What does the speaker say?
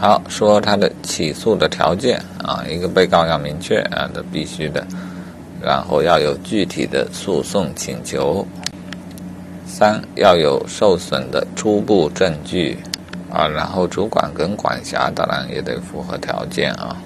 好，说他的起诉的条件啊，一个被告要明确啊，这必须的，然后要有具体的诉讼请求，三要有受损的初步证据啊，然后主管跟管辖当然也得符合条件啊。